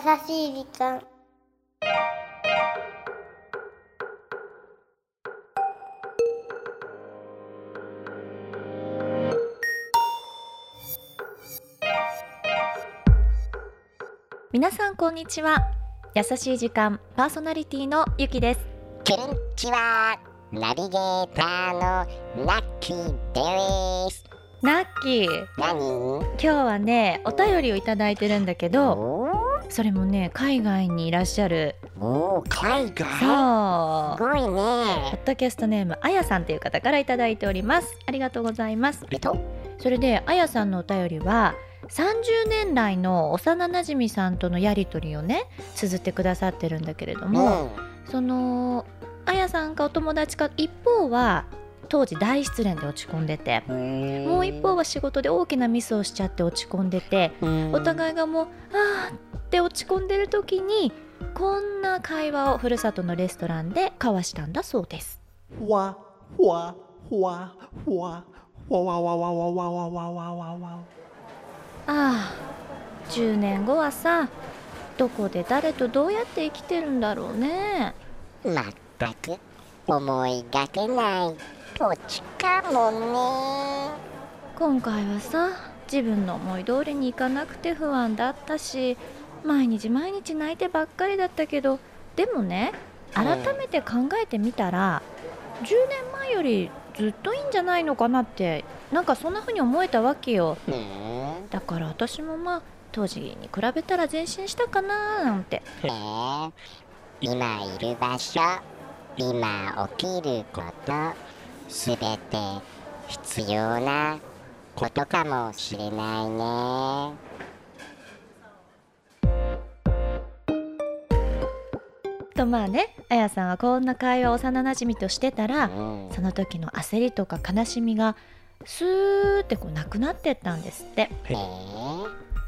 しい時間。皆さんこんにちは。優しい時間パーソナリティのゆきです。こんにちは。ナビゲーターのラッキーです。ラッキー。何？今日はねお便りをいただいてるんだけどおそれもね海外にいらっしゃるーおー海外？そう。すごいポねッドキャストネームあやさんという方からいただいております。ありがとうございます。えっとそれであやさんのお便りは30年来の幼なじみさんとのやり取りをね綴ってくださってるんだけれども、そのあやさんかお友達か一方は当時大失恋で落ち込んでてうんもう一方は仕事で大きなミスをしちゃって落ち込んでてうん。お互いがもうあーって落ち込んでる時にこんな会話をふるさとのレストランで交わしたんだそうです。わわわわわわわわわわわわわわわ。ああ10年後はさどこで誰とどうやって生きてるんだろうね。まったく思いがけない土地かもね。今回はさ自分の思い通りにいかなくて不安だったし毎日毎日泣いてばっかりだったけどでもね改めて考えてみたら、10年前よりずっといいんじゃないのかなってなんかそんな風に思えたわけよ。ねだから私もまあ当時に比べたら前進したかななんて。えねえ。今いる場所今起きることすべて必要なことかもしれないねとまあねあやさんはこんな会話を幼なじみとしてたらうん。その時の焦りとか悲しみがスーってこうなくなってったんですって。ね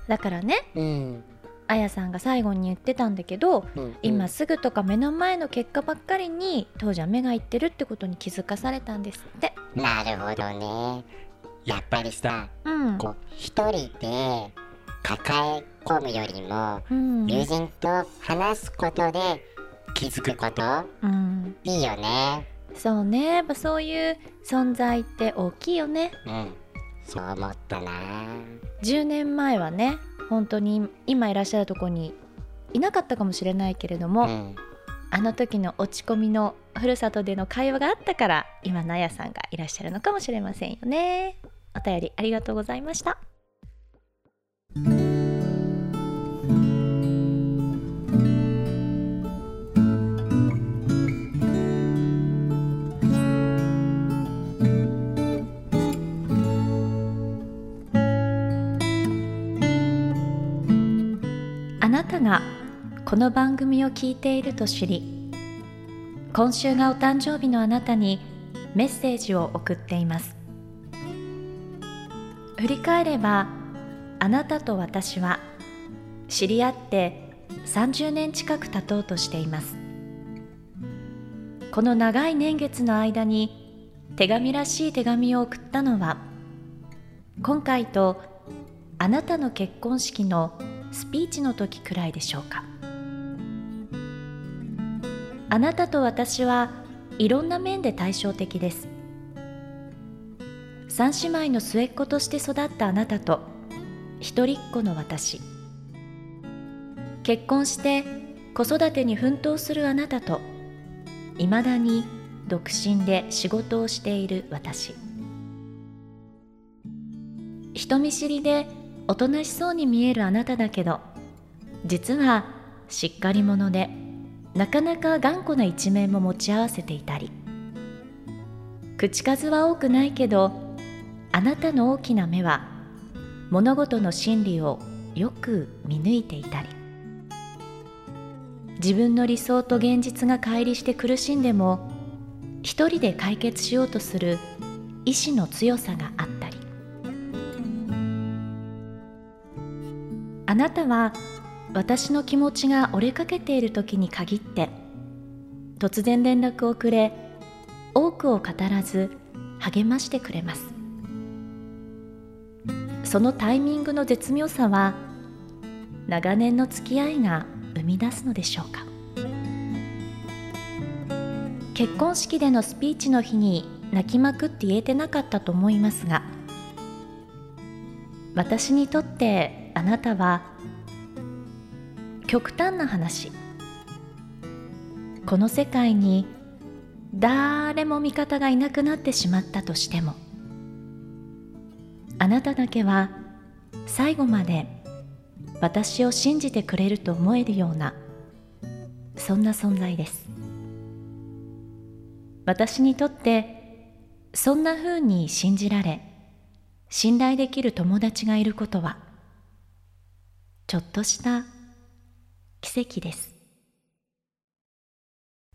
だからねえうん。あやさんが最後に言ってたんだけどうん。今すぐとか目の前の結果ばっかりに当時は目がいってるってことに気づかされたんですって。なるほどね。やっぱりさうん。こう一人で抱え込むよりもうん。友人と話すことで気づくこと。うん。いいよね。そうね。やっぱそういう存在って大きいよね。うん。そう思ったな。10年前はね本当に今いらっしゃるとこにいなかったかもしれないけれども、うん。あの時の落ち込みのふるさとでの会話があったから今のあやさんがいらっしゃるのかもしれませんよね。お便りありがとうございましたがこの番組を聞いていると知り今週がお誕生日のあなたにメッセージを送っています。振り返ればあなたと私は知り合って30年近く経とうとしています。この長い年月の間に手紙らしい手紙を送ったのは今回とあなたの結婚式のスピーチの時くらいでしょうか。あなたと私はいろんな面で対照的です。三姉妹の末っ子として育ったあなたと一人っ子の私。結婚して子育てに奮闘するあなたといまだに独身で仕事をしている私。人見知りでおとなしそうに見えるあなただけど実はしっかり者でなかなか頑固な一面も持ち合わせていたり。口数は多くないけどあなたの大きな目は物事の真理をよく見抜いていたり。自分の理想と現実が乖離して苦しんでも一人で解決しようとする意志の強さがあったり。あなたは私の気持ちが折れかけている時に限って突然連絡をくれ多くを語らず励ましてくれます。そのタイミングの絶妙さは長年の付き合いが生み出すのでしょうか。結婚式でのスピーチの日に泣きまくって言えてなかったと思いますが私にとってあなたは極端な話。この世界に誰も味方がいなくなってしまったとしてもあなただけは最後まで私を信じてくれると思えるようなそんな存在です。私にとってそんなふうに信じられ信頼できる友達がいることはちょっとした奇跡です。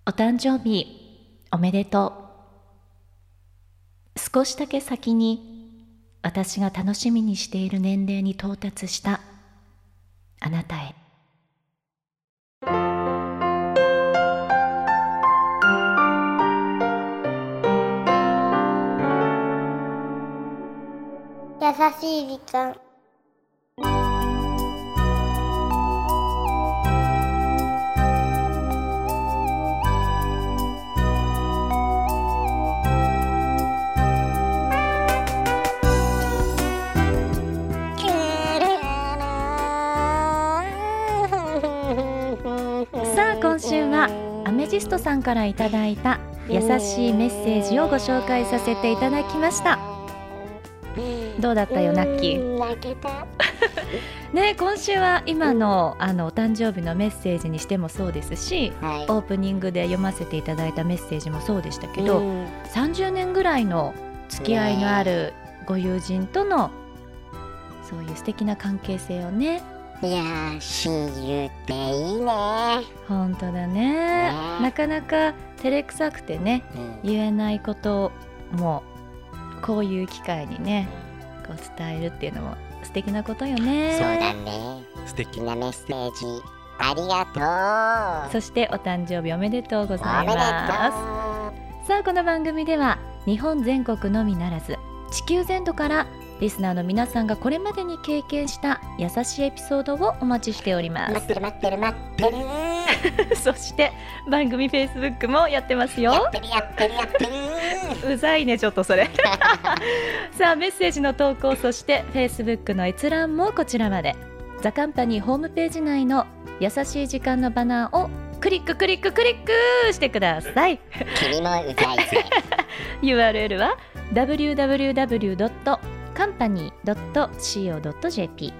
お誕生日おめでとう。少しだけ先に私が楽しみにしている年齢に到達したあなたへ。優しい時間。アメジストさんからいただいた優しいメッセージをご紹介させていただきました。どうだったよナッキー？泣けた。ね今週は今のあのお誕生日のメッセージにしてもそうですしはい。オープニングで読ませていただいたメッセージもそうでしたけど、うん。30年ぐらいの付き合いのあるご友人とのそういう素敵な関係性をねいやー親友っていいね。本当だね。ね。なかなか照れくさくてねうん。言えないこともこういう機会にねこう伝えるっていうのも素敵なことよね。そうだね。素敵。なメッセージありがとう。そしてお誕生日おめでとうございます。さあこの番組では日本全国のみならず地球全土からリスナーの皆さんがこれまでに経験した優しいエピソードをお待ちしておりまう待ってる待ってる待ってる。す そして番組 Facebook もやってますよ。やってるやってるやってる。うざいねちょっとそれ。さあメッセージの投稿そして Facebook の閲覧もこちらまで。ザカンパニーホームページ内の優しい時間のバナーをクリッククリッククリックしてください。君もうざいぜ。URL は www.company.co.jp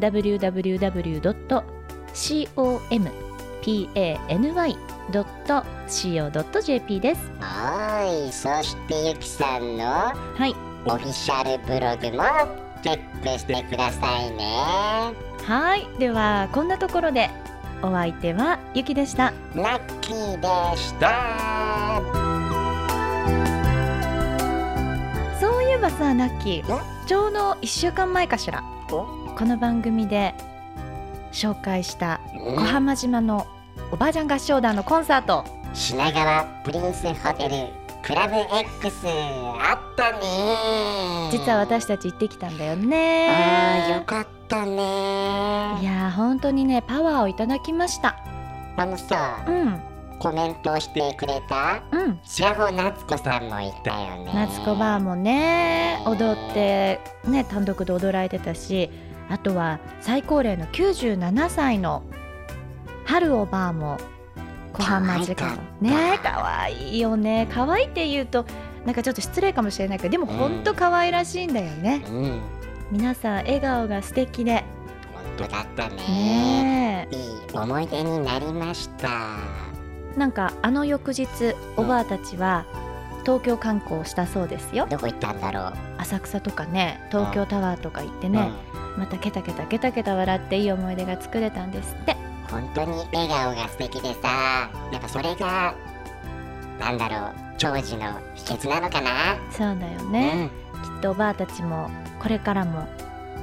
www.company.co.jp です。はいそしてゆきさんのはい。オフィシャルブログもチェックしてくださいね。はい。ではこんなところでお相手はゆきでした。ラッキーでしたばさナッキちょうど1週間前かしらおこの番組で紹介したうん小浜島のおばあちゃん合唱団のコンサート。品川プリンスホテルクラブ X あったね実は私たち行ってきたんだよあねーよかったねいやー本当にねパワーをいただきました。あのさうんコメントをしてくれたうん。白穂夏子さんもいたよね。夏子バーもね踊ってね単独で踊られてたしあとは最高齢の97歳の春おばあも小浜時間ね。可愛いよね。可愛いって言うとなんかちょっと失礼かもしれないけどでも本当可愛らしいんだよね、うん。皆さん笑顔が素敵で。本当だったね。ねいい思い出になりました。えなんかあの翌日おばあたちは東京観光したそうですよ。どこ行ったんだろう。浅草とかね東京タワーとか行ってね、またケタケタケタケタ笑っていい思い出が作れたんですって。うん本当に笑顔が素敵でさやっぱそれがなんだろう長寿の秘訣なのかな。そうだよね、きっとおばあたちもこれからも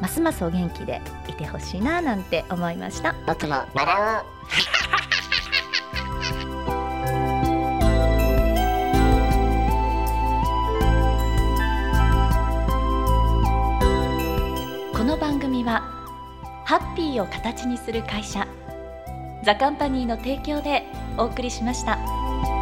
ますますお元気でいてほしいななんて思いました。うん、僕も笑おうはハッピーを形にする会社ザカンパニーの提供でお送りしました。